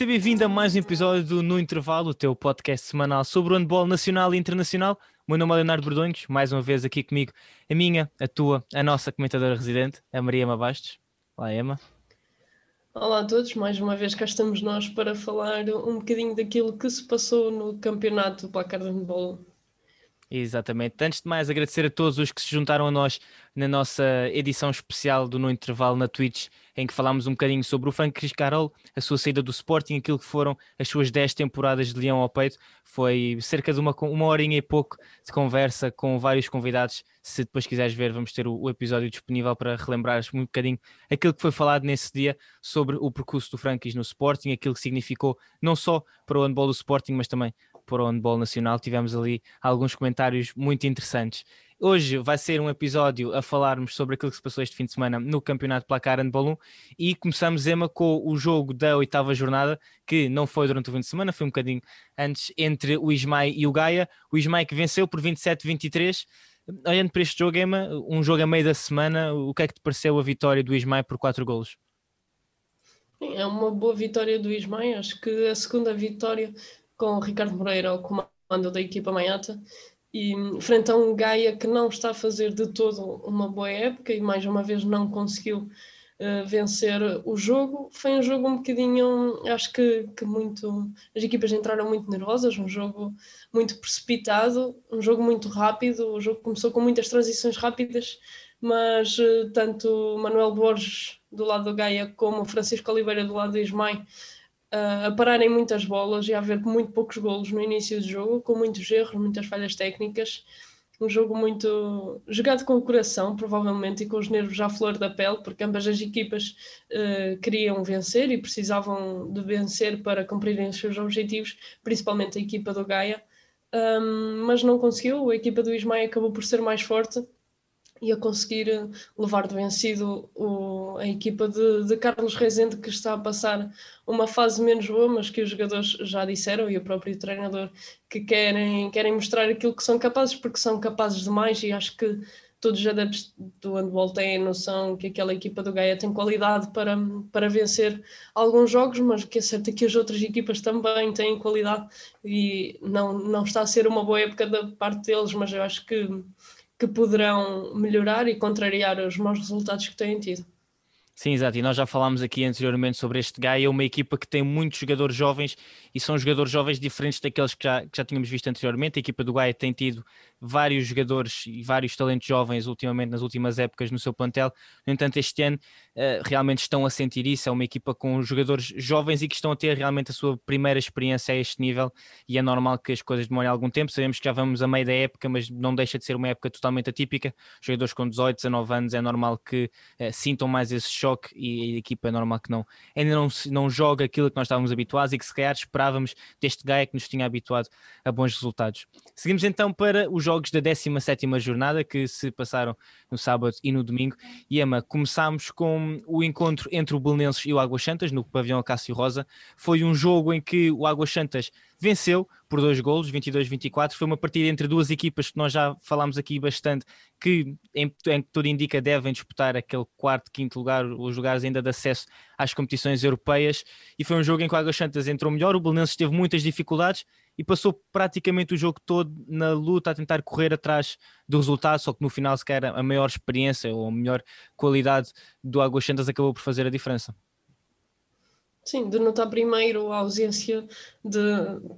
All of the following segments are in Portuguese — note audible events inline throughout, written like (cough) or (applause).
seja bem-vindo a mais um episódio do No Intervalo, o teu podcast semanal sobre o handball nacional e internacional. O meu nome é Leonardo Bordonhos, mais uma vez aqui comigo a minha, a tua, a nossa comentadora residente, a Maria Ema Bastos. Olá, Emma. Olá a todos, mais uma vez cá estamos nós para falar um bocadinho daquilo que se passou no campeonato do placar de handball Exatamente. Antes de mais, agradecer a todos os que se juntaram a nós na nossa edição especial do No Intervalo na Twitch, em que falámos um bocadinho sobre o Frank Carol, a sua saída do Sporting, aquilo que foram as suas 10 temporadas de Leão ao Peito. Foi cerca de uma, uma horinha e pouco de conversa com vários convidados. Se depois quiseres ver, vamos ter o, o episódio disponível para relembrar um bocadinho aquilo que foi falado nesse dia sobre o percurso do Frankis no Sporting, aquilo que significou não só para o handball do Sporting, mas também para o handball nacional. Tivemos ali alguns comentários muito interessantes. Hoje vai ser um episódio a falarmos sobre aquilo que se passou este fim de semana no Campeonato Placar Handball 1 e começamos, Emma, com o jogo da oitava jornada, que não foi durante o fim de semana, foi um bocadinho antes, entre o Ismael e o Gaia. O Ismael que venceu por 27-23. Olhando para este jogo, Emma, um jogo a meio da semana, o que é que te pareceu a vitória do Ismael por 4 golos? É uma boa vitória do Ismael, acho que a segunda vitória com o Ricardo Moreira ao comando da equipa Manhata e frente a um Gaia que não está a fazer de todo uma boa época e mais uma vez não conseguiu uh, vencer o jogo. Foi um jogo um bocadinho, acho que, que muito. As equipas entraram muito nervosas, um jogo muito precipitado, um jogo muito rápido. O jogo começou com muitas transições rápidas, mas uh, tanto Manuel Borges do lado do Gaia como Francisco Oliveira do lado do Ismael uh, a pararem muitas bolas e a haver muito poucos golos no início do jogo, com muitos erros, muitas falhas técnicas. Um jogo muito jogado com o coração, provavelmente, e com os nervos à flor da pele, porque ambas as equipas uh, queriam vencer e precisavam de vencer para cumprirem os seus objetivos, principalmente a equipa do Gaia. Um, mas não conseguiu, a equipa do Ismael acabou por ser mais forte e a conseguir eh, levar de vencido o, a equipa de, de, Carlos Rezende, que está a passar uma fase menos boa, mas que os jogadores já disseram e o próprio treinador que querem, querem mostrar aquilo que são capazes, porque são capazes de mais e acho que todos os adeptos do handball têm noção que aquela equipa do Gaia tem qualidade para, para vencer alguns jogos, mas que é certo que as outras equipas também têm qualidade e não, não está a ser uma boa época da parte deles, mas eu acho que que poderão melhorar e contrariar os maus resultados que têm tido. Sim, exato. E nós já falámos aqui anteriormente sobre este Gaia, uma equipa que tem muitos jogadores jovens e são jogadores jovens diferentes daqueles que já, que já tínhamos visto anteriormente. A equipa do Gaia tem tido vários jogadores e vários talentos jovens ultimamente nas últimas épocas no seu plantel. No entanto, este ano uh, realmente estão a sentir isso. É uma equipa com jogadores jovens e que estão a ter realmente a sua primeira experiência a este nível e é normal que as coisas demorem algum tempo. Sabemos que já vamos a meio da época, mas não deixa de ser uma época totalmente atípica. Jogadores com 18, 19 anos é normal que uh, sintam mais esse choque e a equipa é normal que não ainda não, não joga aquilo que nós estávamos habituados e que se calhar esperávamos deste Gaia que nos tinha habituado a bons resultados. Seguimos então para os jogos da 17 jornada que se passaram no sábado e no domingo. E começámos com o encontro entre o Belenenses e o Águas Santas no pavilhão Acácio Rosa. Foi um jogo em que o Águas Santas venceu por dois golos, 22-24. Foi uma partida entre duas equipas que nós já falámos aqui bastante, que em, em tudo indica devem disputar aquele quarto, quinto lugar, os lugares ainda de acesso às competições europeias. E foi um jogo em que o Águas Santas entrou melhor, o Belenenses teve muitas dificuldades e passou praticamente o jogo todo na luta a tentar correr atrás do resultado, só que no final, sequer a maior experiência ou a melhor qualidade do Águas Santas acabou por fazer a diferença. Sim, de notar primeiro a ausência de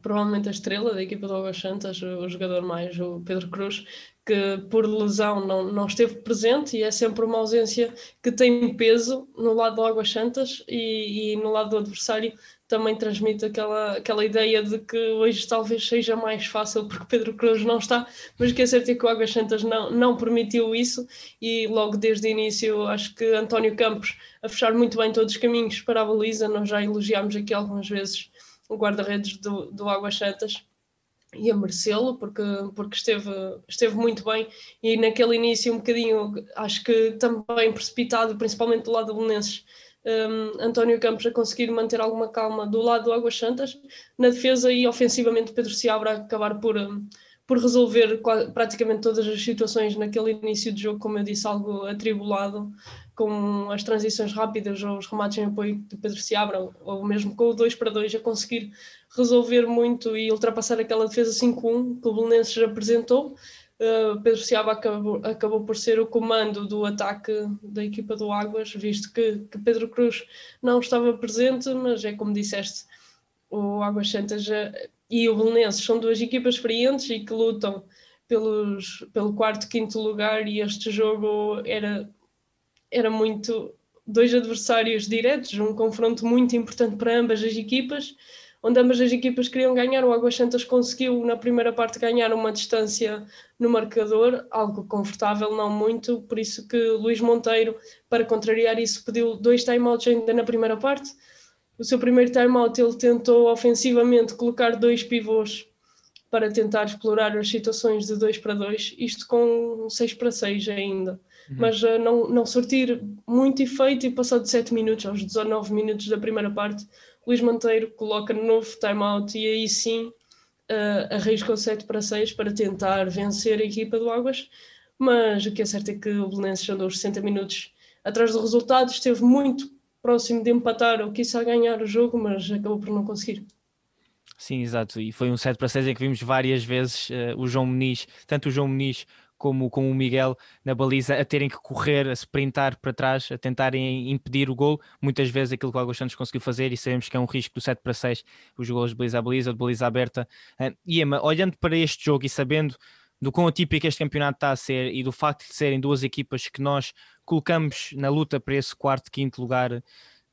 provavelmente a estrela da equipa do Águas Santas, o jogador mais, o Pedro Cruz, que por lesão não, não esteve presente e é sempre uma ausência que tem peso no lado do Águas Santas e, e no lado do adversário também transmite aquela, aquela ideia de que hoje talvez seja mais fácil porque Pedro Cruz não está, mas que é certo é que o Águas Santas não, não permitiu isso e logo desde o início acho que António Campos a fechar muito bem todos os caminhos para a baliza, nós já elogiámos aqui algumas vezes o guarda-redes do, do Águas Santas e a merecê-lo porque, porque esteve, esteve muito bem. E naquele início um bocadinho acho que também precipitado, principalmente do lado do Belenenses um, António Campos a conseguir manter alguma calma do lado do Águas Santas, na defesa e ofensivamente Pedro Seabra a acabar por, um, por resolver praticamente todas as situações naquele início de jogo, como eu disse, algo atribulado, com as transições rápidas ou os remates em apoio de Pedro Seabra, ou mesmo com o 2 para 2, a conseguir resolver muito e ultrapassar aquela defesa 5-1 que o Belenenses apresentou. Uh, Pedro Seabra acabou, acabou por ser o comando do ataque da equipa do Águas, visto que, que Pedro Cruz não estava presente, mas é como disseste, o Águas Santas e o Belenenses são duas equipas experientes e que lutam pelos, pelo quarto, quinto lugar e este jogo era, era muito dois adversários diretos, um confronto muito importante para ambas as equipas, onde ambas as equipas queriam ganhar. O Águas Santas conseguiu na primeira parte ganhar uma distância no marcador, algo confortável, não muito, por isso que Luís Monteiro, para contrariar isso, pediu dois timeouts ainda na primeira parte o seu primeiro timeout ele tentou ofensivamente colocar dois pivôs para tentar explorar as situações de 2 para 2, isto com 6 para 6 ainda. Uhum. Mas uh, não, não sortir muito efeito e passado 7 minutos, aos 19 minutos da primeira parte, Luís Monteiro coloca novo timeout e aí sim uh, arrisca o 7 para 6 para tentar vencer a equipa do Águas. Mas o que é certo é que o Belenenses andou os 60 minutos atrás do resultado, esteve muito próximo de empatar ou quiçá ganhar o jogo, mas acabou por não conseguir. Sim, exato. E foi um 7 para 6 em que vimos várias vezes uh, o João Muniz, tanto o João Muniz como, como o Miguel na baliza, a terem que correr, a sprintar para trás, a tentarem impedir o gol. Muitas vezes aquilo que o Águas Santos conseguiu fazer, e sabemos que é um risco do 7 para 6, os gols de baliza a baliza, de baliza aberta. Uh, e olhando para este jogo e sabendo do quão atípico este campeonato está a ser e do facto de serem duas equipas que nós colocamos na luta para esse quarto, quinto lugar.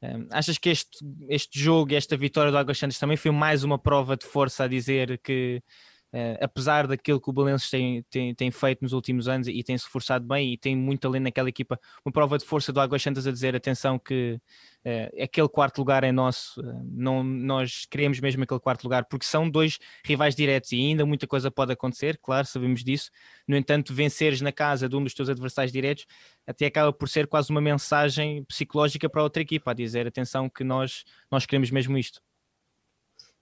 Um, achas que este, este jogo esta vitória do Águas Santos também foi mais uma prova de força a dizer que Uh, apesar daquilo que o Belenenses tem, tem, tem, feito nos últimos anos e tem se reforçado bem e tem muito além naquela equipa, uma prova de força do Águas Santas a dizer atenção que uh, aquele quarto lugar é nosso, uh, não, nós queremos mesmo aquele quarto lugar, porque são dois rivais diretos e ainda muita coisa pode acontecer, claro, sabemos disso, no entanto venceres na casa de um dos teus adversários diretos até acaba por ser quase uma mensagem psicológica para a outra equipa, a dizer atenção que nós, nós queremos mesmo isto.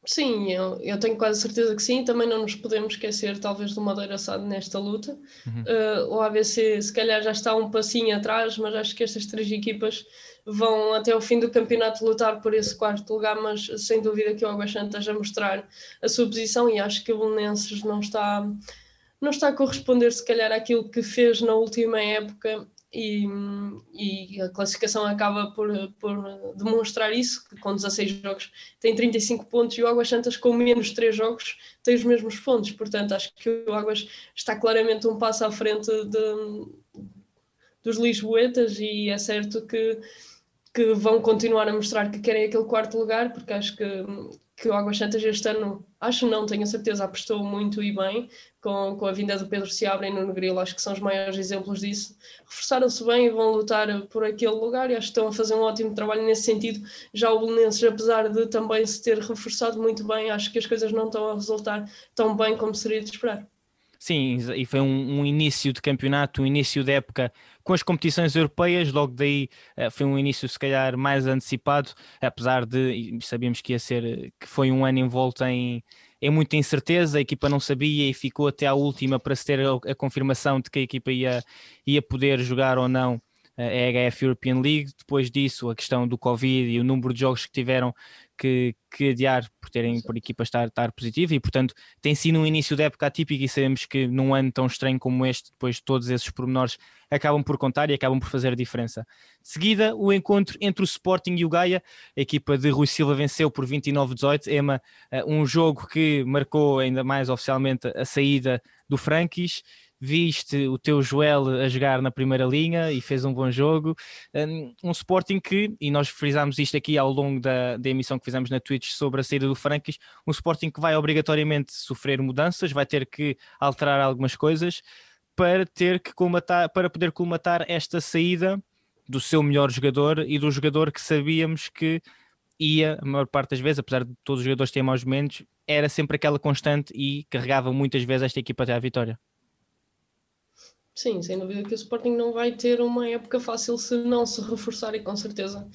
Sim, eu, eu, tenho quase certeza que sim. Também não nos podemos esquecer, talvez, do Madeira Assado nesta luta. Uhum. Uh, o ABC, se calhar, já está um passinho atrás, mas acho que estas três equipas vão até o fim do campeonato lutar por esse quarto lugar. Mas sem dúvida que o Águas Santas a mostrar a sua posição e acho que o Belenenses não está, não está a corresponder, se calhar, àquilo que fez na última época e, e, a classificação acaba por, por, demonstrar isso, que com 16 jogos tem 35 pontos e o Águas Santas com menos 3 jogos tem os mesmos pontos, portanto acho que o Águas está claramente um passo à frente de, dos Lisboetas e é certo que, que vão continuar a mostrar que querem aquele quarto lugar, porque acho que, que o Águas Santas este ano, acho não, tenho certeza, apostou muito e bem com, com a vinda do Pedro Seabra e Nuno Grilo, acho que são os maiores exemplos disso. Reforçaram-se bem e vão lutar por aquele lugar e acho que estão a fazer um ótimo trabalho nesse sentido. Já o Belenenses, apesar de também se ter reforçado muito bem, acho que as coisas não estão a resultar tão bem como seria de esperar. Sim, e foi um, um, início de campeonato, um início de época com as competições europeias, logo daí uh, foi um início se calhar mais antecipado, apesar de sabíamos que ia ser, que foi um ano envolto em, em muita incerteza, a equipa não sabia e ficou até à última para se ter a confirmação de que a equipa ia, ia poder jogar ou não a HF European League. Depois disso, a questão do Covid e o número de jogos que tiveram que, que adiar por terem por equipa estar, estar positiva. E, portanto, tem sido um início de época atípico e sabemos que num ano tão estranho como este, depois todos esses pormenores acabam por contar e acabam por fazer a diferença. De seguida, o encontro entre o Sporting e o Gaia, a equipa de Rui Silva venceu por 29-18, Ema, eh, um jogo que marcou ainda mais oficialmente a saída do Frankis viste o teu Joel a jogar na primeira linha e fez um bom jogo. Um, um Sporting que, e nós frisámos isto aqui ao longo da, da emissão que fizemos na Twitch sobre a saída do Frankis, um Sporting que vai obrigatoriamente sofrer mudanças, vai ter que alterar algumas coisas para ter que colmatar, para poder colmatar esta saída do seu melhor jogador e do jogador que sabíamos que ia, a maior parte das vezes, apesar de todos os jogadores terem maus momentos, era sempre aquela constante e carregava muitas vezes esta equipa até à vitória. Sim, sem dúvida que o Sporting não vai ter uma época fácil se não se reforçar e com certeza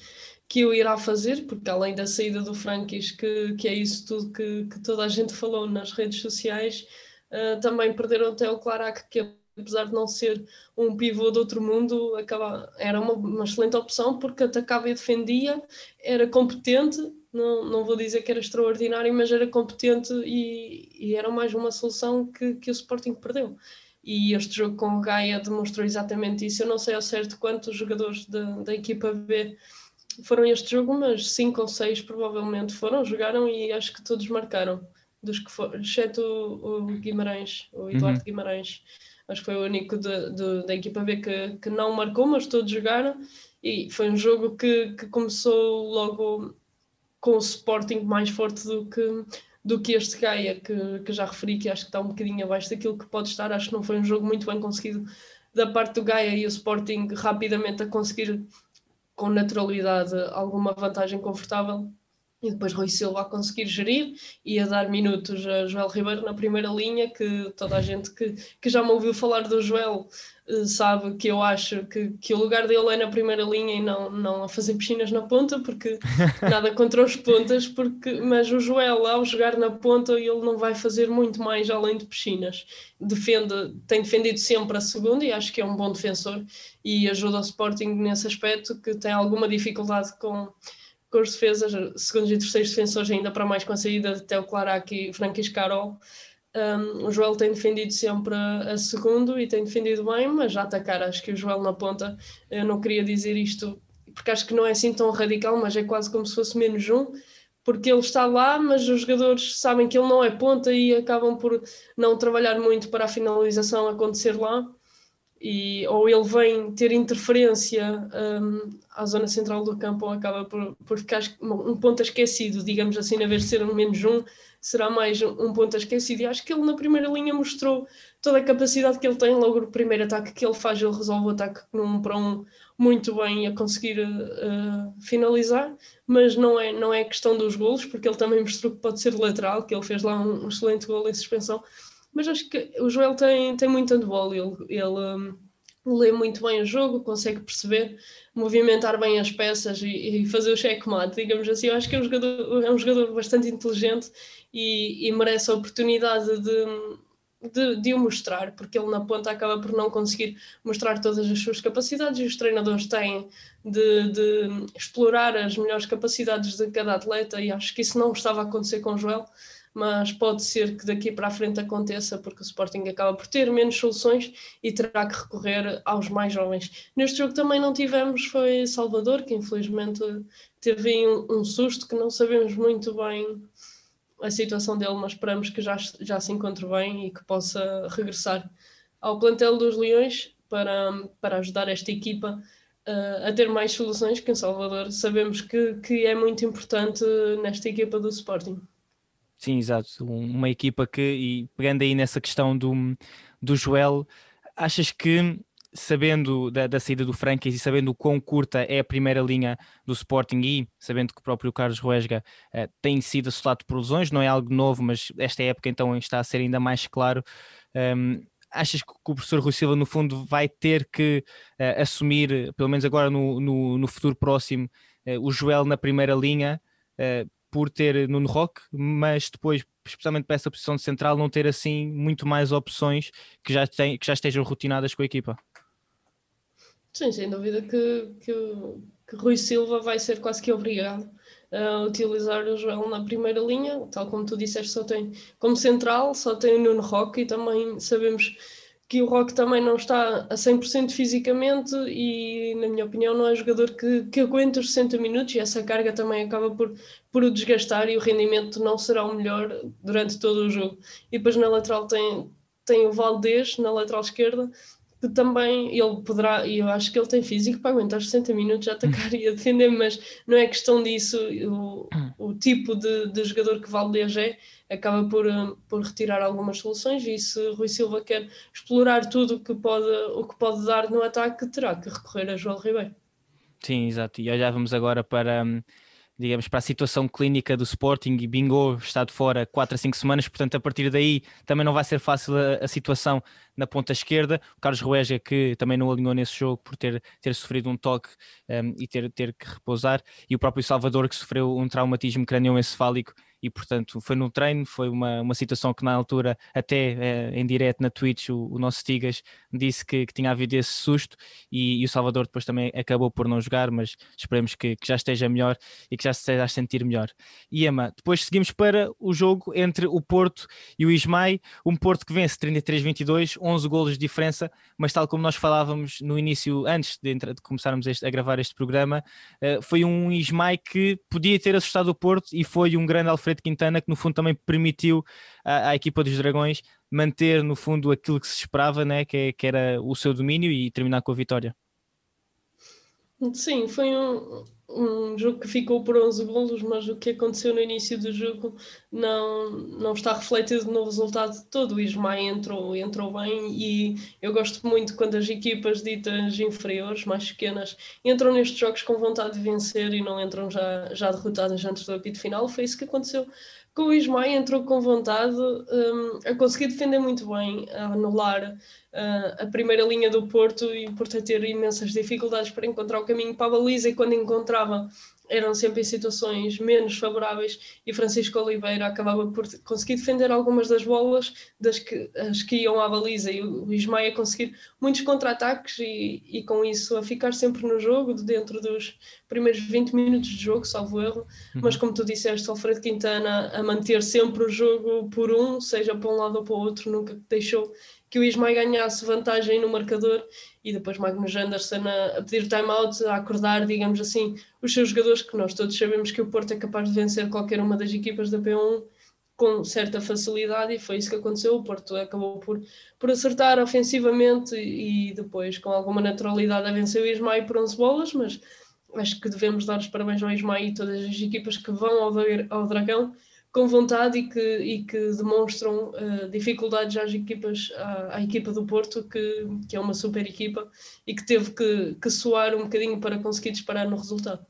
que o irá fazer, porque além da saída do Frankis, que, que é isso tudo que, que toda a gente falou nas redes sociais, Uh, também perderam até o Clarac, que apesar de não ser um pivô de outro mundo, acaba, era uma, uma excelente opção porque atacava e defendia, era competente, não, não vou dizer que era extraordinário, mas era competente e, e era mais uma solução que, que o Sporting perdeu. E este jogo com o Gaia demonstrou exatamente isso. Eu não sei ao certo quantos jogadores da, da equipa B foram este jogo, mas cinco ou seis provavelmente foram, jogaram e acho que todos marcaram, dos que foram, exceto o, o Guimarães, o Eduardo uhum. Guimarães. Acho que foi o único de, de, da equipa B que, que não marcou, mas todos jogaram. E foi um jogo que, que começou logo com o Sporting mais forte do que, do que este Gaia, que, que já referi, que acho que está um bocadinho abaixo daquilo que pode estar. Acho que não foi um jogo muito bem conseguido da parte do Gaia e o Sporting rapidamente a conseguir com naturalidade alguma vantagem confortável e depois Rui Silva a conseguir gerir e a dar minutos a Joel Ribeiro na primeira linha, que toda a gente que, que já me ouviu falar do Joel uh, sabe que eu acho que, que o lugar dele é na primeira linha e não, não a fazer piscinas na ponta, porque (laughs) nada contra os pontas, porque, mas o Joel ao jogar na ponta ele não vai fazer muito mais além de piscinas. Defende, tem defendido sempre a segunda e acho que é um bom defensor e ajuda o Sporting nesse aspecto que tem alguma dificuldade com com as defesas, segundos e terceiros defensores, ainda para mais com a saída de Teo Clarac e Franquis Carol. Um, o Joel tem defendido sempre a, a, segundo e tem defendido bem, mas já atacar, acho que o Joel na ponta, eu não queria dizer isto porque acho que não é assim tão radical, mas é quase como se fosse menos um, porque ele está lá, mas os jogadores sabem que ele não é ponta e acabam por não trabalhar muito para a finalização acontecer lá e, ou ele vem ter interferência um, à zona central do campo ou acaba por, por ficar um ponto esquecido, digamos assim, na vez de ser um menos um, será mais um ponto esquecido. E acho que ele na primeira linha mostrou toda a capacidade que ele tem, logo o primeiro ataque que ele faz, ele resolve o ataque num para um muito bem a conseguir uh, finalizar, mas não é, não é questão dos golos, porque ele também mostrou que pode ser lateral, que ele fez lá um, um excelente gol em suspensão, mas acho que o Joel tem, tem muito handball, ele, ele um, lê muito bem o jogo, consegue perceber, movimentar bem as peças e, e fazer o checkmate, digamos assim. Eu acho que é um jogador, é um jogador bastante inteligente e, e merece a oportunidade de, de, de, o mostrar, porque ele na ponta acaba por não conseguir mostrar todas as suas capacidades e os treinadores têm de, de explorar as melhores capacidades de cada atleta e acho que isso não estava a acontecer com o Joel mas pode ser que daqui para a frente aconteça, porque o Sporting acaba por ter menos soluções e terá que recorrer aos mais jovens. Neste jogo também não tivemos, foi Salvador, que infelizmente teve um, um susto, que não sabemos muito bem a situação dele, mas esperamos que já, já se encontre bem e que possa regressar ao plantel dos Leões para, para ajudar esta equipa uh, a ter mais soluções que em Salvador sabemos que, que é muito importante nesta equipa do Sporting. Sim, exato. Uma equipa que, e pegando aí nessa questão do, do Joel, achas que sabendo da, da, saída do Frankis e sabendo o quão curta é a primeira linha do Sporting e sabendo que o próprio Carlos Ruesga uh, tem sido assolado por lesões, não é algo novo, mas esta época então está a ser ainda mais claro. Um, achas que o professor Rui Silva, no fundo, vai ter que uh, assumir, pelo menos agora no, no, no futuro próximo, uh, o Joel na primeira linha? Por ter Nuno Roque, mas depois, especialmente para essa posição de central, não ter assim muito mais opções que já, tem, que já estejam rotinadas com a equipa. Sim, sem dúvida que, que, que Rui Silva vai ser quase que obrigado a utilizar o Joel na primeira linha, tal como tu disseste, só tem como central, só tem o Nuno Roque e também sabemos que o Rock também não está a 100% fisicamente e, na minha opinião, não é jogador que, que aguenta os 60 minutos e essa carga também acaba por, por o desgastar e o rendimento não será o melhor durante todo o jogo. E depois na lateral tem, tem o Valdez, na lateral esquerda, que também ele poderá, e eu acho que ele tem físico para aguentar 60 minutos a atacar e a defender, mas não é questão disso. O, o tipo de, de jogador que Valdez é, acaba por, eh, por retirar algumas soluções e se Rui Silva quer explorar tudo que pode, o que pode dar no ataque, terá que recorrer a João Ribeiro. Sim, exato. E olhávamos agora para hum, digamos, para a situação clínica do Sporting e Bingo está de fora 4 a 5 semanas, portanto a partir daí também não vai ser fácil a, a situação na ponta esquerda. O Carlos Rueja que também não alinhou nesse jogo por ter, ter sofrido um toque um, e ter, ter que repousar, e o próprio Salvador que sofreu um traumatismo crânioencefálico e portanto foi no treino, foi uma, uma situação que na altura, até eh, em direto na Twitch, o, o nosso Tigas disse que, que, tinha havido esse susto e, e, o Salvador depois também acabou por não jogar, mas esperemos que, que, já esteja melhor e que já se esteja a sentir melhor. E Emma, depois seguimos para o jogo entre o Porto e o Ismael, um Porto que vence 33-22, 11 golos de diferença, mas tal como nós falávamos no início, antes de, de começarmos este, a gravar este programa, uh, foi um Ismael que podia ter assustado o Porto e foi um grande Alfredo Quintana que no fundo também permitiu à, à equipa dos Dragões manter no fundo aquilo que se esperava, né, que, que era o seu domínio e terminar com a vitória. Sim, foi um, um jogo que ficou por 11 golos, mas o que aconteceu no início do jogo não, não está refletido no resultado todo. O Ismael entrou, entrou bem e eu gosto muito quando as equipas ditas inferiores, mais pequenas, entram nestes jogos com vontade de vencer e não entram já, já derrotadas antes do apito final. Foi isso que aconteceu com o Ismael, entrou com vontade um, a conseguir defender muito bem, a anular uh, a primeira linha do Porto e por ter imensas dificuldades para encontrar o caminho para a baliza. E quando encontrava eram sempre em situações menos favoráveis e Francisco Oliveira acabava por conseguir defender algumas das bolas das que, as que iam à baliza e o Ismael a conseguir muitos contra-ataques e, e com isso a ficar sempre no jogo dentro dos primeiros 20 minutos de jogo, salvo erro, uhum. mas como tu disseste, Alfredo Quintana a manter sempre o jogo por um, seja para um lado ou para o outro, nunca deixou que o Ismael ganhasse vantagem no marcador e depois Magnus Anderson a, a pedir time-out, a acordar, digamos assim, os seus jogadores, que nós todos sabemos que o Porto é capaz de vencer qualquer uma das equipas da P1 com certa facilidade e foi isso que aconteceu. O Porto acabou por, por acertar ofensivamente e depois com alguma naturalidade a vencer o Ismael por 11 bolas, mas acho que devemos dar os parabéns ao Ismael e todas as equipas que vão ao, ao Dragão com vontade e que, e que demonstram uh, dificuldades às equipas, à, à, equipa do Porto, que, que é uma super equipa e que teve que, que suar um bocadinho para conseguir disparar no resultado.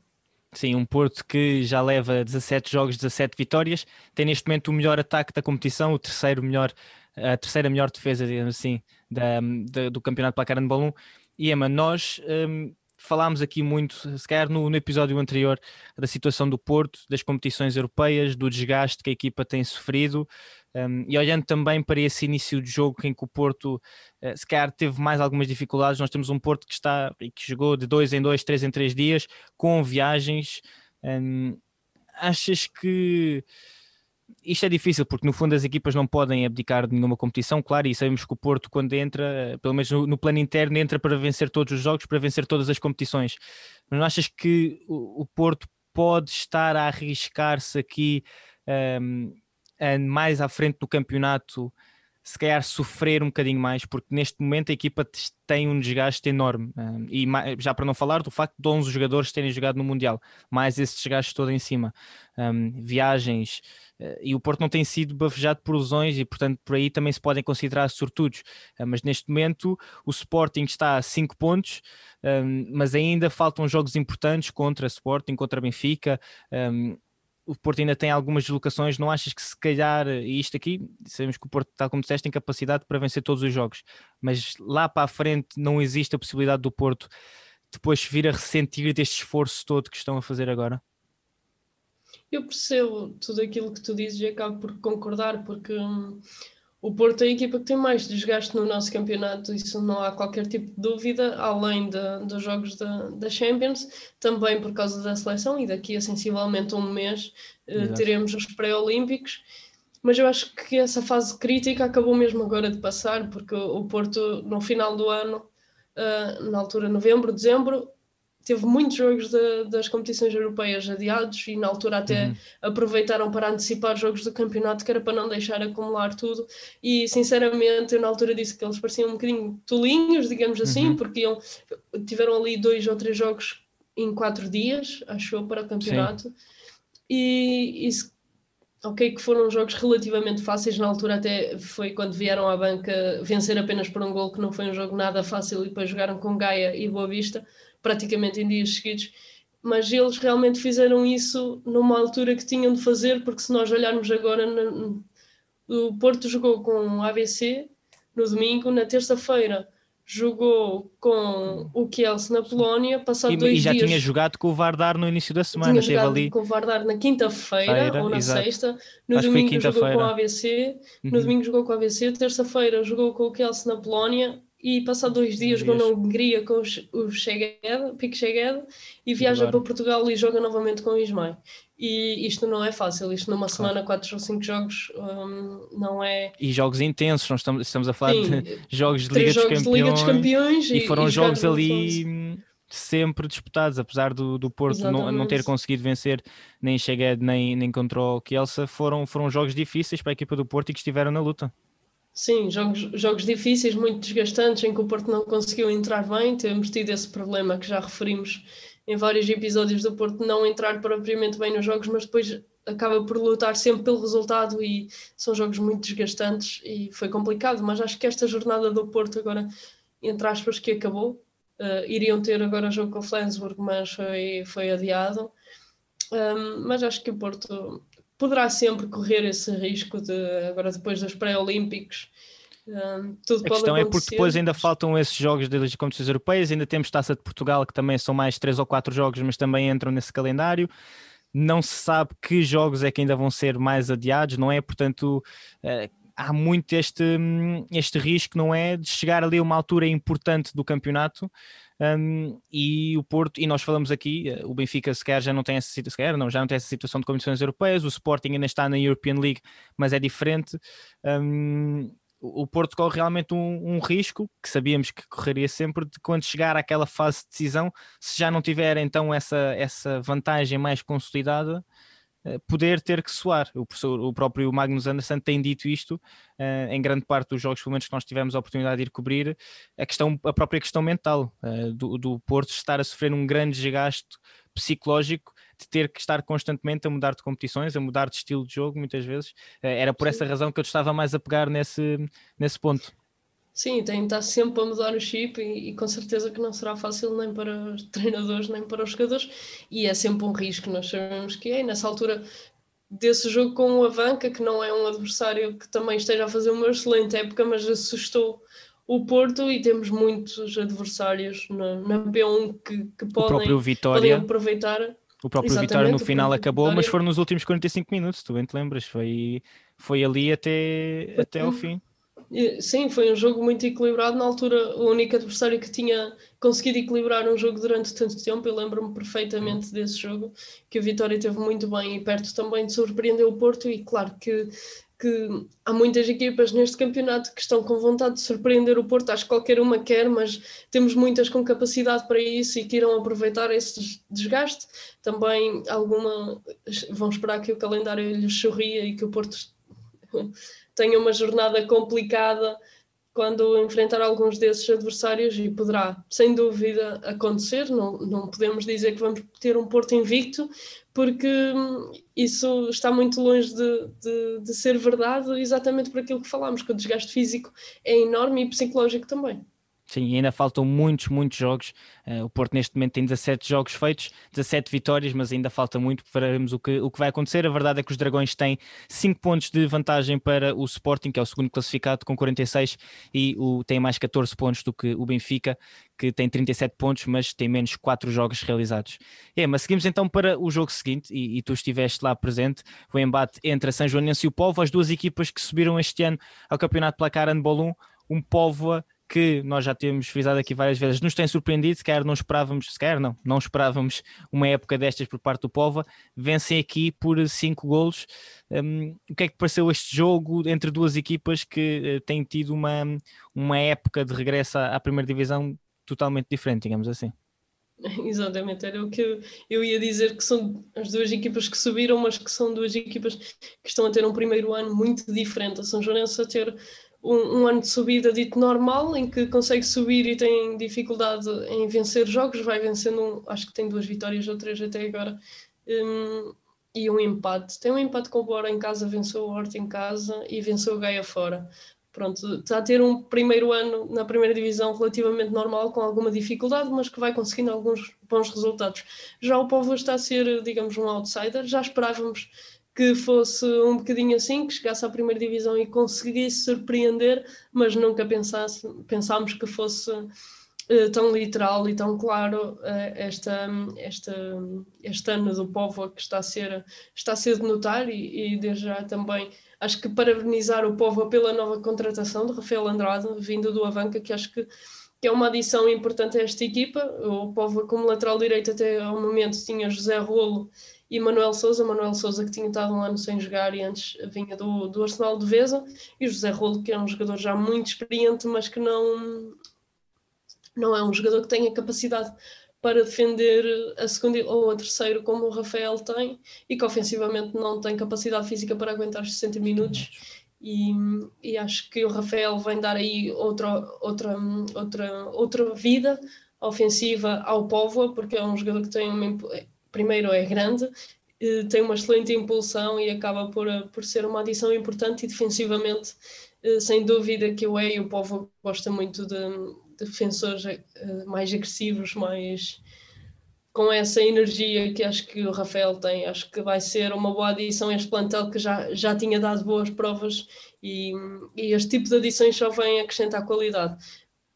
Sim, um Porto que já leva 17 jogos, 17 vitórias, tem neste momento o melhor ataque da competição, o terceiro melhor, a terceira melhor defesa, digamos assim, da, da do campeonato para a de Balão. E Emma, nós um, falámos aqui muito, se calhar no, no, episódio anterior, da situação do Porto, das competições europeias, do desgaste que a equipa tem sofrido, um, e olhando também para esse início de jogo em que o Porto, uh, se calhar, teve mais algumas dificuldades, nós temos um Porto que está e que jogou de dois em dois, três em três dias, com viagens. Um, achas que isto é difícil porque no fundo as equipas não podem abdicar de nenhuma competição, claro, e sabemos que o Porto quando entra, pelo menos no, no, plano interno, entra para vencer todos os jogos, para vencer todas as competições. Mas não achas que o, o Porto pode estar a arriscar-se aqui um, mais à frente do campeonato se calhar sofrer um bocadinho mais, porque neste momento a equipa tem um desgaste enorme. E já para não falar do facto de 11 jogadores terem jogado no Mundial, mais esse desgaste todo em cima. Viagens, uh, e o Porto não tem sido bafejado por lesões e, portanto, por aí também se podem considerar sortudos. Uh, mas neste momento o Sporting está a 5 pontos, mas ainda faltam jogos importantes contra Sporting, contra Benfica o Porto ainda tem algumas deslocações, não achas que se calhar, e isto aqui, sabemos que o Porto, tal como disseste, tem capacidade para vencer todos os jogos, mas lá para a frente não existe a possibilidade do Porto depois vir a ressentir deste esforço todo que estão a fazer agora? Eu percebo tudo aquilo que tu dizes e acabo por concordar, porque hum, o Porto é a equipa que tem mais desgaste no nosso campeonato, isso não há qualquer tipo de dúvida, além de, dos jogos da, da Champions, também por causa da seleção, e daqui a sensivelmente um mês eh, teremos os pré-olímpicos. Mas eu acho que essa fase crítica acabou mesmo agora de passar, porque o Porto, no final do ano, uh, na altura novembro, dezembro, teve muitos jogos de, das competições europeias adiados e na altura até uhum. aproveitaram para antecipar jogos do campeonato que era para não deixar acumular tudo e sinceramente eu na altura disse que eles pareciam um bocadinho tolinhos, digamos assim, uhum. porque iam, tiveram ali dois ou três jogos em quatro dias, achou, para o campeonato Sim. e, e ok que foram jogos relativamente fáceis na altura até foi quando vieram à banca vencer apenas por um gol que não foi um jogo nada fácil e depois jogaram com Gaia e Boa Vista praticamente em dias seguidos, mas eles realmente fizeram isso numa altura que tinham de fazer, porque se nós olharmos agora, no, o Porto jogou com o ABC no domingo, na terça-feira jogou com o Kielce na Polónia, passado e, dois e já dias... tinha jogado com o Vardar no início da semana, tinha jogado ali... com o Vardar na quinta-feira ou na exato. sexta, no Acho domingo jogou com o ABC, no Uhum. domingo jogou com o ABC, terça-feira jogou com o Kielce na Polónia e passado dois dias jogou na. Hungria com o Pique Szeged e viaja Claro. para Portugal e joga novamente com o Ismael. E isto não é fácil, isto numa semana, quatro ou cinco jogos, hum, não é... E jogos intensos, nós estamos, estamos a falar Sim, de jogos de Liga dos, jogos de Liga dos Campeões, Campeões e foram jogar jogos ali sempre disputados, apesar do, do Porto não, não ter conseguido vencer nem Chegued nem, nem contra o Kielsa, foram, foram jogos difíceis para a equipa do Porto e que estiveram na luta. Sim, jogos, jogos difíceis, muito desgastantes, em que o Porto não conseguiu entrar bem. Temos tido esse problema que já referimos em vários episódios do Porto não entrar propriamente bem nos jogos, mas depois acaba por lutar sempre pelo resultado e são jogos muito desgastantes e foi complicado. Mas acho que esta jornada do Porto, agora, entre aspas, que acabou, eh, iriam ter agora jogo com o Flensburg, mas foi, foi adiado. Um, mas acho que o Porto poderá sempre correr esse risco de agora depois dos pré-olímpicos. um, tudo A questão é porque depois ainda faltam esses jogos das competições europeias, ainda temos Taça de Portugal, que também são mais três ou quatro jogos, mas também entram nesse calendário. Não se sabe que jogos é que ainda vão ser mais adiados, não é? Portanto, eh, há muito este, hum, este risco, não é? De chegar ali a uma altura importante do campeonato um, e o Porto, e nós falamos aqui, eh, o Benfica sequer já não tem essa situação, não, já não tem essa situação de competições europeias, o Sporting ainda está na European League, mas é diferente. Um, o Porto corre realmente um, um risco que sabíamos que correria sempre de quando chegar àquela fase de decisão, se já não tiver então essa, essa vantagem mais consolidada, poder ter que soar. O, professor, o próprio Magnus Anderson tem dito isto eh, em grande parte dos jogos, pelo menos que nós tivemos a oportunidade de ir cobrir, a, questão, a própria questão mental eh, do, do Porto estar a sofrer um grande desgaste psicológico de ter que estar constantemente a mudar de competições, a mudar de estilo de jogo, muitas vezes. Eh, Era por Sim. essa razão que eu estava mais a pegar nesse, nesse ponto. Sim, tem de estar sempre a mudar o chip e, e com certeza que não será fácil nem para os (laughs) treinadores nem para os jogadores e é sempre um risco, nós sabemos que é. E nessa altura desse jogo com o Avanca, que não é um adversário que também esteja a fazer uma excelente época, mas assustou o Porto e temos muitos adversários na, na P1 que, que O podem, próprio podem Vitória, aproveitar. o próprio Exatamente, Vitória no o final acabou, mas Vitória. foram nos últimos 45 minutos, tu bem te lembras, foi, foi ali até, até ao fim. Sim, foi um jogo muito equilibrado. Na altura, o único adversário que tinha conseguido equilibrar um jogo durante tanto tempo, eu lembro-me perfeitamente desse jogo, que a Vitória teve muito bem e perto também de surpreender o Porto. E claro que, que há muitas equipas neste campeonato que estão com vontade de surpreender o Porto. Acho que qualquer uma quer, mas temos muitas com capacidade para isso e que irão aproveitar esse des- desgaste. Também alguma vão esperar que o calendário lhes sorria e que o Porto tenha uma jornada complicada quando enfrentar alguns desses adversários e poderá, sem dúvida, acontecer. Não, não podemos dizer que vamos ter um Porto invicto, porque hum, isso está muito longe de, de, de ser verdade, exatamente por aquilo que falámos, que o desgaste físico é enorme e psicológico também. Sim, e ainda faltam muitos, muitos jogos. Eh, o Porto neste momento tem 17 jogos feitos, 17 vitórias, mas ainda falta muito para vermos o que, o que vai acontecer. A verdade é que os Dragões têm 5 pontos de vantagem para o Sporting, que é o segundo classificado, com 46, e o, tem mais 14 pontos do que o Benfica, que tem 37 pontos, mas tem menos 4 jogos realizados. É, mas seguimos então para o jogo seguinte, e, e tu estiveste lá presente, o embate entre a São Joanense e o Povo, as duas equipas que subiram este ano ao Campeonato Placar Handball 1, um Póvoa que nós já temos frisado aqui várias vezes, nos tem surpreendido, sequer não esperávamos, sequer não, não esperávamos uma época destas por parte do Pova, vencem aqui por 5 golos. Um, o que é que pareceu este jogo entre duas equipas que uh, têm tido uma, uma época de regresso à, à primeira divisão totalmente diferente, digamos assim? (laughs) Exatamente, era o que eu, eu ia dizer que são as duas equipas que subiram, mas que são duas equipas que estão a ter um primeiro ano muito diferente. A São Joanense a ter um, um, ano de subida dito normal, em que consegue subir e tem dificuldade em vencer jogos, vai vencendo, acho que tem duas vitórias ou três até agora, um, e um empate. Tem um empate com o Bora em casa, venceu o Horta em casa e venceu o Gaia fora. Pronto, está a ter um primeiro ano na primeira divisão relativamente normal, com alguma dificuldade, mas que vai conseguindo alguns bons resultados. Já o Povo está a ser, digamos, um outsider, já esperávamos que fosse um bocadinho assim, que chegasse à primeira divisão e conseguisse surpreender, mas nunca pensasse, pensámos que fosse uh, tão literal e tão claro uh, esta, esta, este ano do povo que está a ser, está a ser de notar e, e desde já também acho que parabenizar o povo pela nova contratação de Rafael Andrade, vindo do Avanca, que acho que que é uma adição importante a esta equipa. O Povo, como lateral direito, até ao momento tinha José Rolo e Manuel Souza. Manuel Souza, que tinha estado um ano sem jogar e antes vinha do, do Arsenal de Veza, e José Rolo, que é um jogador já muito experiente, mas que não, não é um jogador que tenha capacidade para defender a segunda ou a terceira como o Rafael tem e que ofensivamente não tem capacidade física para aguentar os 60 minutos e, e, acho que o Rafael vem dar aí outra, outra, outra, outra vida ofensiva ao Póvoa, porque é um jogador que tem uma, primeiro é grande, tem uma excelente impulsão e acaba por, por ser uma adição importante e defensivamente, eh, sem dúvida que o é e o Póvoa gosta muito de, de defensores eh, mais agressivos, mais com essa energia que acho que o Rafael tem. Acho que vai ser uma boa adição este plantel que já, já tinha dado boas provas e, e este tipo de adições só vem acrescentar qualidade.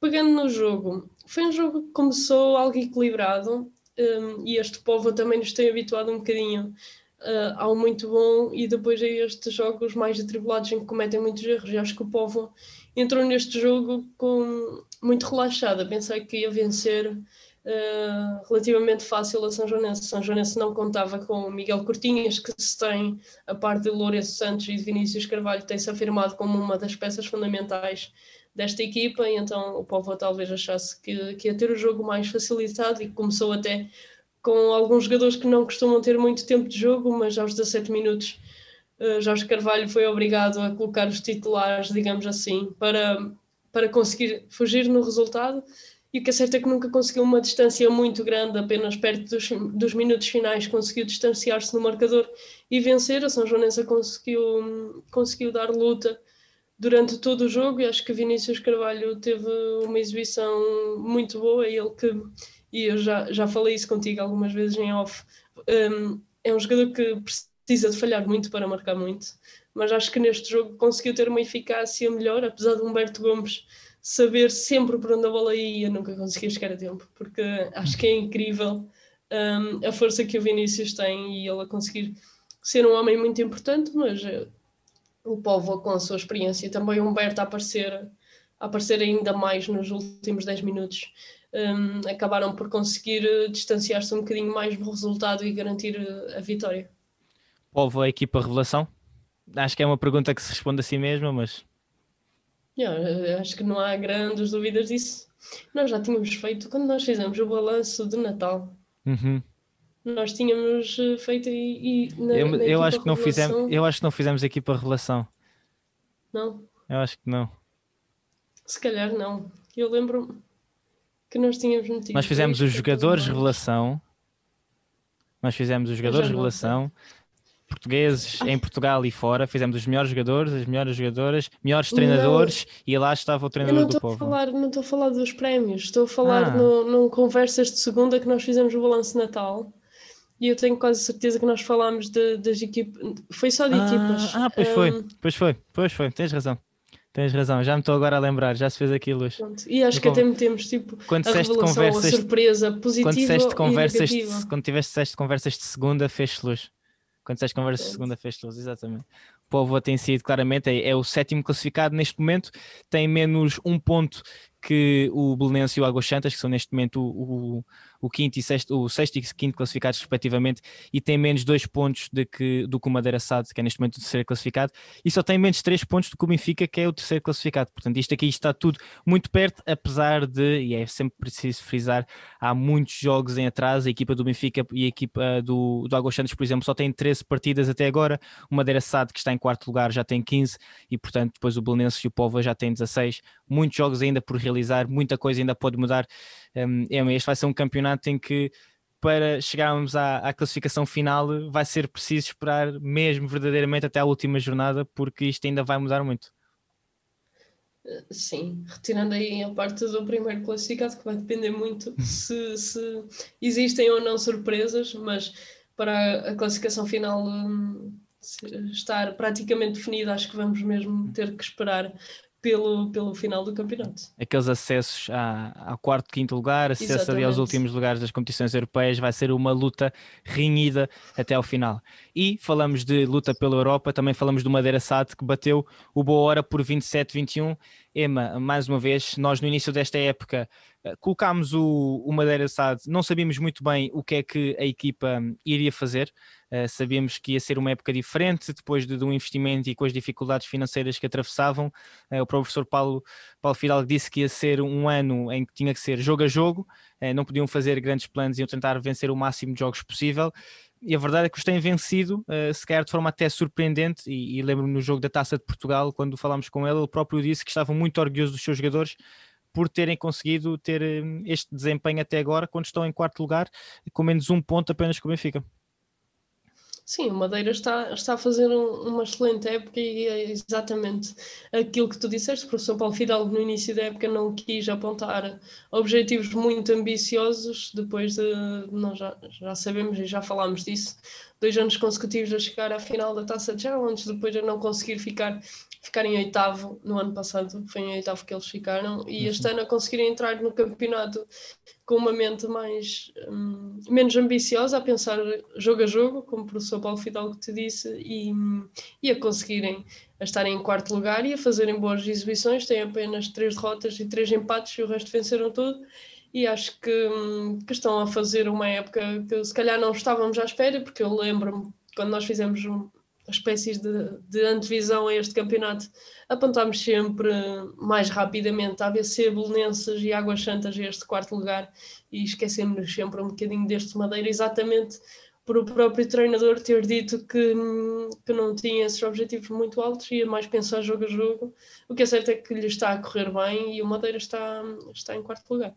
Pegando no jogo, foi um jogo que começou algo equilibrado um, e este povo também nos tem habituado um bocadinho uh, ao muito bom e depois a estes jogos mais atribulados em que cometem muitos erros. E acho que o povo entrou neste jogo com muito relaxado, pensei que ia vencer uh, relativamente fácil a São Joanense. São Joanense não contava com Miguel Cortinhas, que se tem, a parte de Lourenço Santos e de Vinícius Carvalho, tem-se afirmado como uma das peças fundamentais desta equipa, e então o Povo talvez achasse que, que ia ter o jogo mais facilitado e começou até com alguns jogadores que não costumam ter muito tempo de jogo, mas aos 17 minutos uh, Jorge Carvalho foi obrigado a colocar os titulares, digamos assim, para, para conseguir fugir no resultado e o que é certo é que nunca conseguiu uma distância muito grande, apenas perto dos, dos minutos finais conseguiu distanciar-se no marcador e vencer. A São Joanense conseguiu, conseguiu dar luta durante todo o jogo e acho que Vinícius Carvalho teve uma exibição muito boa. Ele que, e eu já, já falei isso contigo algumas vezes em off, um, é um jogador que precisa de falhar muito para marcar muito, mas acho que neste jogo conseguiu ter uma eficácia melhor, apesar de Humberto Gomes saber sempre por onde a bola ia, nunca conseguia chegar a tempo, porque acho que é incrível um, a força que o Vinícius tem e ele a conseguir ser um homem muito importante, mas o povo com a sua experiência, também o Humberto a aparecer, a aparecer ainda mais nos últimos 10 minutos, um, acabaram por conseguir uh, distanciar-se um bocadinho mais do resultado e garantir uh, a vitória. Povo, a equipa revelação? Acho que é uma pergunta que se responde a si mesma, mas Yeah, acho que não há grandes dúvidas disso. Nós já tínhamos feito, quando nós fizemos o balanço de Natal, uhum. Nós tínhamos eh, feito e, e na, eu, na eu acho que não fizemos, eu acho que não fizemos equipa revelação. Não. Eu acho que não. Se calhar não. Eu lembro que nós tínhamos metido. Nós fizemos os jogadores revelação. Nós fizemos os jogadores revelação portugueses em Portugal e fora, fizemos os melhores jogadores, as melhores jogadoras, melhores treinadores não, e lá estava o treinador do povo. Falar, não estou a falar dos prémios, estou a falar ah. no, num conversas de segunda que nós fizemos o balanço Natal e eu tenho quase certeza que nós falámos de, das equipas, foi só de ah, equipas. Ah, pois um, foi, pois foi, pois foi, tens razão. Tens razão, já me estou agora a lembrar, já se fez aqui luz. Pronto. E acho que até metemos tipo quando a revelação, conversas, a surpresa positiva quando conversas, e negativa. Quando tiveste conversas de segunda, fez luz. Quando disseste conversas de segunda fez luz, exatamente. O Povo tem sido claramente, é, é, o sétimo classificado neste momento, tem menos um ponto que o Belenense e o Águas Santas, que são neste momento o, o, o, quinto e sexto, o sexto e quinto classificados respectivamente, e tem menos dois pontos de que, do que o Madeira Sade, que é neste momento o terceiro classificado, e só tem menos três pontos do que o Benfica, que é o terceiro classificado. Portanto, isto aqui está tudo muito perto, apesar de, e é sempre preciso frisar, há muitos jogos em atraso, a equipa do Benfica e a equipa do, do Águas Santos, por exemplo, só tem 13 partidas até agora, o Madeira Sade, que está em quarto lugar, já tem 15, e portanto depois o Belenense e o Povo já têm 16, muitos jogos ainda por realizar, muita coisa ainda pode mudar. Um, é, este vai ser um campeonato em que para chegarmos à, à, classificação final vai ser preciso esperar mesmo verdadeiramente até a última jornada, porque isto ainda vai mudar muito. Sim, retirando aí a parte do primeiro classificado, que vai depender muito (laughs) se, se existem ou não surpresas, mas para a classificação final hum, estar praticamente definida, acho que vamos mesmo ter que esperar pelo, pelo final do campeonato. Aqueles acessos à, ao quarto, quinto lugar, acesso Exatamente. ali aos últimos lugares das competições europeias, vai ser uma luta renhida até ao final. E falamos de luta pela Europa, também falamos do Madeira Sade que bateu o Boa Hora por 27-21. Ema, mais uma vez, nós no início desta época colocámos o, o Madeira Sade, não sabíamos muito bem o que é que a equipa hum, iria fazer, Uh, sabíamos que ia ser uma época diferente depois de, de, um investimento e com as dificuldades financeiras que atravessavam. Uh, o professor Paulo, Paulo Fidalgo disse que ia ser um ano em que tinha que ser jogo a jogo, uh, não podiam fazer grandes planos, iam tentar vencer o máximo de jogos possível. E a verdade é que os têm vencido, uh, se calhar de forma até surpreendente. E, e lembro-me no jogo da Taça de Portugal, quando falámos com ele, ele próprio disse que estavam muito orgulhosos dos seus jogadores por terem conseguido ter este desempenho até agora, quando estão em quarto lugar, com menos um ponto apenas com o Benfica. Sim, o Madeira está, está a fazer um, uma excelente época e é exatamente aquilo que tu disseste. O professor Paulo Fidalgo, no início da época, não quis apontar objetivos muito ambiciosos. Depois de, nós já, já sabemos e já falámos disso, dois anos consecutivos a chegar à final da Taça Challenge, depois de não conseguir ficar ficar em oitavo no ano passado, foi em oitavo que eles ficaram, e este uhum. ano a conseguirem entrar no campeonato com uma mente mais um, menos ambiciosa, a pensar jogo a jogo, como o professor Paulo Fidalgo te disse, e, e a conseguirem a estarem em quarto lugar e a fazerem boas exibições, têm apenas três derrotas e três empates e o resto venceram tudo e acho que, hum, que, estão a fazer uma época que se calhar não estávamos à espera, porque eu lembro-me quando nós fizemos espécies de, de antevisão a este campeonato, apontámos sempre mais rapidamente a ABC, Belenenses e Águas Santas a este quarto lugar e esquecemos sempre um bocadinho deste Madeira, exatamente por o próprio treinador ter dito que, que não tinha esses objetivos muito altos, ia mais pensar jogo a jogo. O que é certo é que lhe está a correr bem e o Madeira está, está em quarto lugar.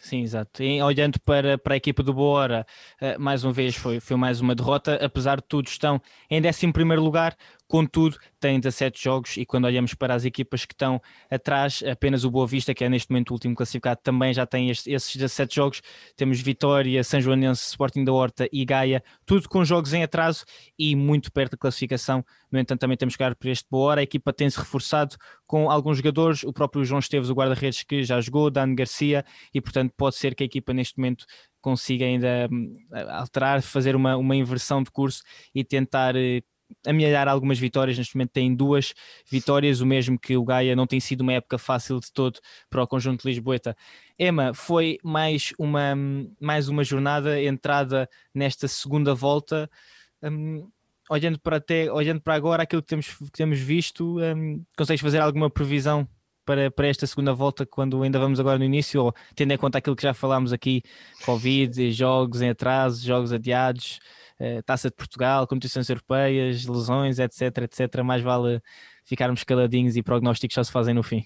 Sim, exato. E olhando para, para a equipa do Boa uh, mais uma vez foi, foi mais uma derrota, apesar de tudo estão em 11 primeiro lugar, Contudo, tem 17 jogos e quando olhamos para as equipas que estão atrás, apenas o Boa Vista, que é neste momento o último classificado, também já tem este, esses 17 jogos. Temos Vitória, São Joanense, Sporting da Horta e Gaia, tudo com jogos em atraso e muito perto da classificação. No entanto, também temos que olhar para este Boa Hora. A equipa tem-se reforçado com alguns jogadores, o próprio João Esteves, o guarda-redes, que já jogou, Dan Garcia, e portanto pode ser que a equipa neste momento consiga ainda hum, alterar, fazer uma, uma inversão de curso e tentar amelhar algumas vitórias, neste momento tem duas vitórias, o mesmo que o Gaia não tem sido uma época fácil de todo para o conjunto Lisboeta. Emma, foi mais uma, mais uma jornada entrada nesta segunda volta. Um, olhando para até olhando para agora aquilo que temos, que temos visto, um, consegues fazer alguma previsão para, para esta segunda volta, quando ainda vamos agora no início, ou tendo em conta aquilo que já falámos aqui, Covid, jogos em atraso, jogos adiados, eh, Taça de Portugal, competições europeias, lesões, etc, etc, mais vale ficarmos caladinhos e prognósticos só se fazem no fim.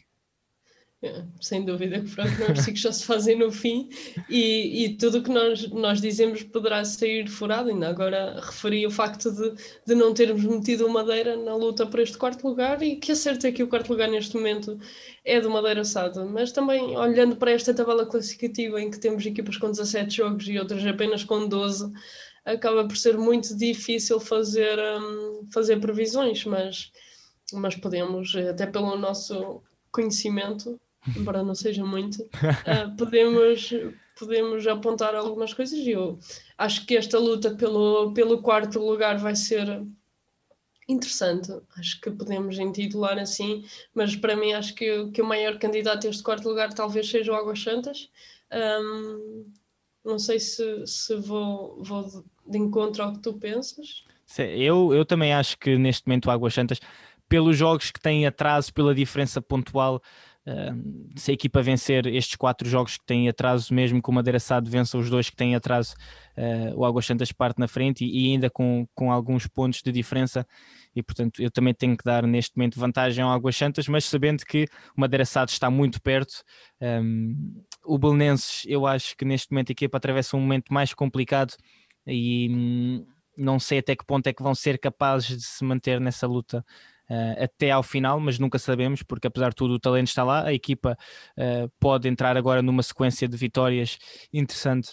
É, sem dúvida que prognósticos só se fazem no fim e, e tudo o que nós, nós dizemos poderá sair furado. Ainda agora referi o facto de, de não termos metido o Madeira na luta por este quarto lugar e que acerto é que o quarto lugar neste momento é do Madeira Sada. Mas também olhando para esta tabela classificativa em que temos equipas com 17 jogos e outras apenas com 12, acaba por ser muito difícil fazer, um, fazer previsões, mas, mas podemos, até pelo nosso conhecimento, embora não seja muito, uh, (laughs) podemos, podemos apontar algumas coisas e eu acho que esta luta pelo, pelo quarto lugar vai ser interessante. Acho que podemos intitular assim, mas para mim acho que, que o maior candidato a este quarto lugar talvez seja o Águas Santas. Um, não sei se, se vou, vou de encontro ao que tu pensas. Eu, eu também acho que neste momento o Águas Santas, pelos jogos que têm atraso, pela diferença pontual, uh, se a equipa vencer estes quatro jogos que têm atraso, mesmo que o Madeira Sado vença os dois que têm atraso, uh, o Águas Santas parte na frente e, e, ainda com, com alguns pontos de diferença. E portanto, eu também tenho que dar neste momento vantagem ao Águas Santas, mas sabendo que o Madeira Sado está muito perto. Um, o Belenenses, eu acho que neste momento a equipa atravessa um momento mais complicado e hum, não sei até que ponto é que vão ser capazes de se manter nessa luta uh, até ao final, mas nunca sabemos, porque apesar de tudo o talento está lá, a equipa uh, pode entrar agora numa sequência de vitórias interessante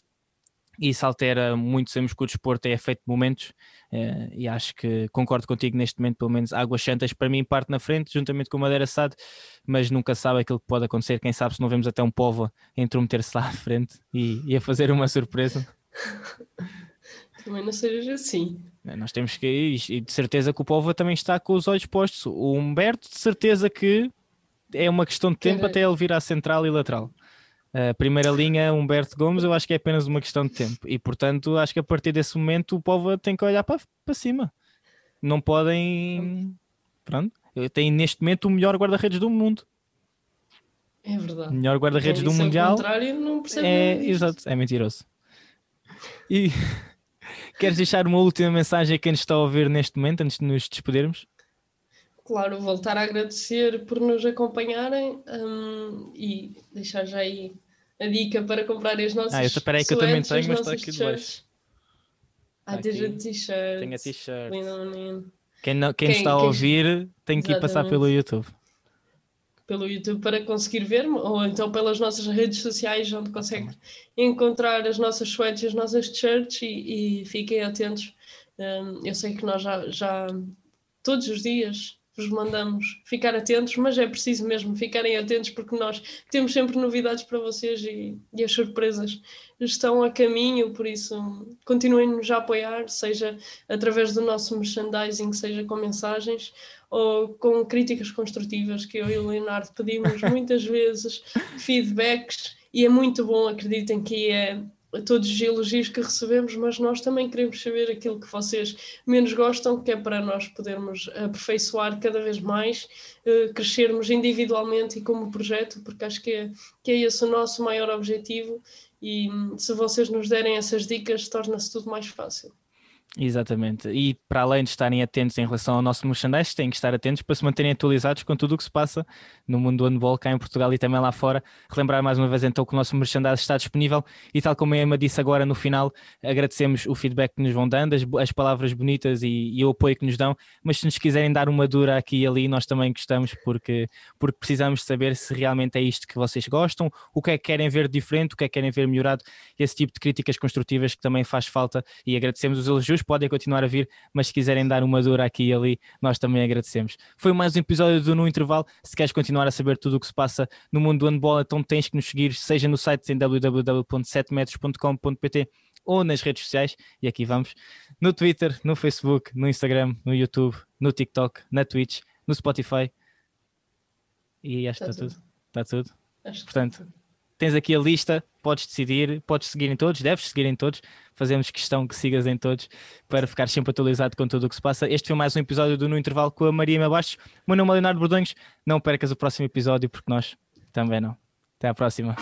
e isso altera muito, sabemos que o desporto é feito de momentos uh, e acho que concordo contigo neste momento, pelo menos Águas Santas para mim parte na frente, juntamente com o Madeira Sade, mas nunca sabe aquilo que pode acontecer, quem sabe se não vemos até um povo intrometer-se lá à frente e, e a fazer uma surpresa. (laughs) Também não seja assim. É, nós temos que ir, e de certeza que o povo também está com os olhos postos. O Humberto, de certeza que é uma questão de tempo até ele vir à central e lateral. A primeira linha, Humberto Gomes, eu acho que é apenas uma questão de tempo. E portanto, acho que a partir desse momento o povo tem que olhar para, para cima. Não podem. Pronto. Tem neste momento o melhor guarda-redes do mundo. É verdade. O melhor guarda-redes do Mundial. Não é, exato, é mentiroso. E queres deixar uma última mensagem a quem nos está a ouvir neste momento, antes de nos despedirmos? claro, voltar a agradecer por nos acompanharem um, e deixar já aí a dica para comprar as nossas. Ah, eu, peraí que eu também tenho, mas está aqui debaixo. Ah, tens a t-shirt. Tenho a t-shirt. Quem, não, quem, quem está a ouvir tem que ir passar pelo YouTube. Pelo YouTube para conseguir ver-me, ou então pelas nossas redes sociais, onde consegue encontrar as nossas sweats e as nossas t-shirts e, e, fiquem atentos. Um, eu sei que nós já, já todos os dias vos mandamos ficar atentos, mas é preciso mesmo ficarem atentos porque nós temos sempre novidades para vocês e, e as surpresas estão a caminho, por isso continuem-nos a apoiar, seja através do nosso merchandising, seja com mensagens ou com críticas construtivas que eu e o Leonardo pedimos (laughs) muitas vezes, feedbacks, e é muito bom, acreditem que é a todos os elogios que recebemos, mas nós também queremos saber aquilo que vocês menos gostam, que é para nós podermos aperfeiçoar cada vez mais, uh, crescermos individualmente e como projeto, porque acho que é, que é esse o nosso maior objetivo e hum, se vocês nos derem essas dicas, torna-se tudo mais fácil. Exatamente. E para além de estarem atentos em relação ao nosso merchandise, têm que estar atentos para se manterem atualizados com tudo o que se passa no mundo do handball cá em Portugal e também lá fora. Relembrar mais uma vez então que o nosso merchandise está disponível e tal como a Emma disse agora no final, agradecemos o feedback que nos vão dando, as, as palavras bonitas e, e, o apoio que nos dão, mas se nos quiserem dar uma dura aqui e ali, nós também gostamos porque, porque precisamos saber se realmente é isto que vocês gostam, o que é que querem ver diferente, o que é que querem ver melhorado, esse tipo de críticas construtivas que também faz falta e agradecemos os elogios podem continuar a vir, mas se quiserem dar uma dura aqui e ali, nós também agradecemos. Foi mais um episódio do No Intervalo. Se queres continuar a saber tudo o que se passa no mundo do handball, então tens que nos seguir, seja no site em www.7metros.com.pt ou nas redes sociais, e aqui vamos, no Twitter, no Facebook, no Instagram, no YouTube, no TikTok, na Twitch, no Spotify. E acho que está, tudo. Está tudo. Portanto, tens aqui a lista, podes decidir, podes seguir em todos, deves seguir em todos, fazemos questão que sigas em todos para ficar sempre atualizado com tudo o que se passa. Este foi mais um episódio do No Intervalo com a Maria Mabastos. Meu nome é Leonardo Bordões, não percas o próximo episódio porque nós também não. Até à próxima.